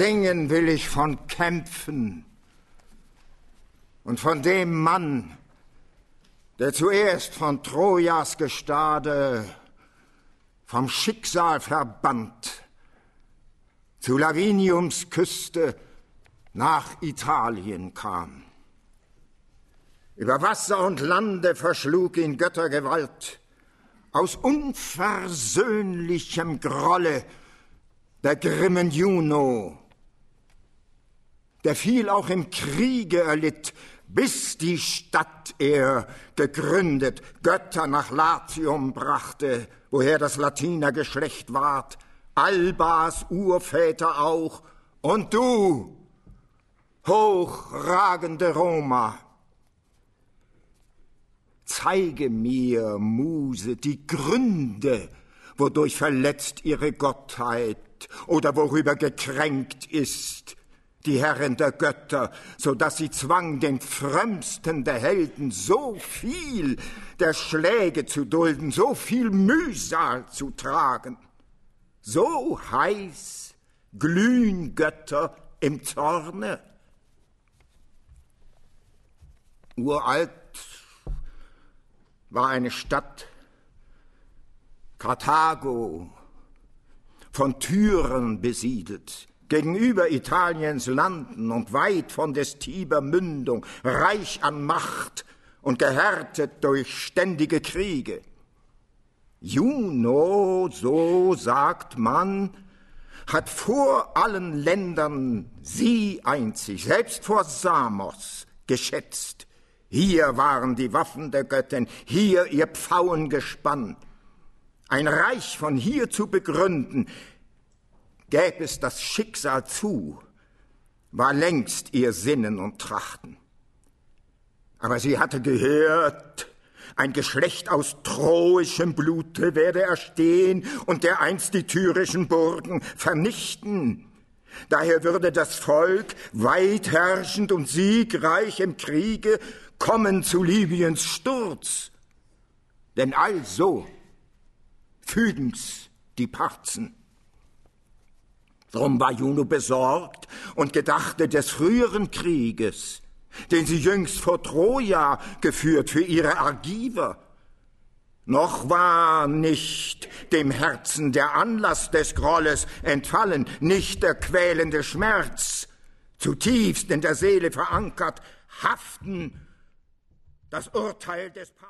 Singen will ich von Kämpfen und von dem Mann, der zuerst von Trojas Gestade vom Schicksal verbannt zu Laviniums Küste nach Italien kam. Über Wasser und Lande verschlug ihn Göttergewalt. Aus unversöhnlichem Grolle der grimmen Juno. Der viel auch im Kriege erlitt, bis die Stadt er gegründet, Götter nach Latium brachte, woher das Latinergeschlecht ward, Albas Urväter auch, und du, hochragende Roma, Zeige mir, Muse, die Gründe, wodurch verletzt ihre Gottheit oder worüber gekränkt ist die Herrin der Götter, so dass sie zwang, den frömmsten der Helden so viel der Schläge zu dulden, so viel Mühsal zu tragen. So heiß glühen Götter im Zorne. Uralt war eine Stadt, Karthago, von Türen besiedelt, gegenüber Italiens Landen und weit von des Tiber Mündung, reich an Macht und gehärtet durch ständige Kriege. Juno, so sagt man, hat vor allen Ländern sie einzig, selbst vor Samos, geschätzt. Hier waren die Waffen der Göttin, hier ihr Pfauengespann. Ein Reich von hier zu begründen, gäb es das Schicksal zu, war längst ihr Sinnen und Trachten. Aber sie hatte gehört, ein Geschlecht aus troischem Blute werde erstehen und dereinst die tyrischen Burgen vernichten. Daher würde das Volk, weit herrschend und siegreich im Kriege, kommen zu Libyens Sturz. Denn also fügen's die Parzen. Drum war Juno besorgt und gedachte des früheren Krieges, den sie jüngst vor Troja geführt für ihre Argiver. Noch war nicht dem Herzen der Anlass des Grolles entfallen, nicht der quälende Schmerz, zutiefst in der Seele verankert, haften das Urteil des Paares.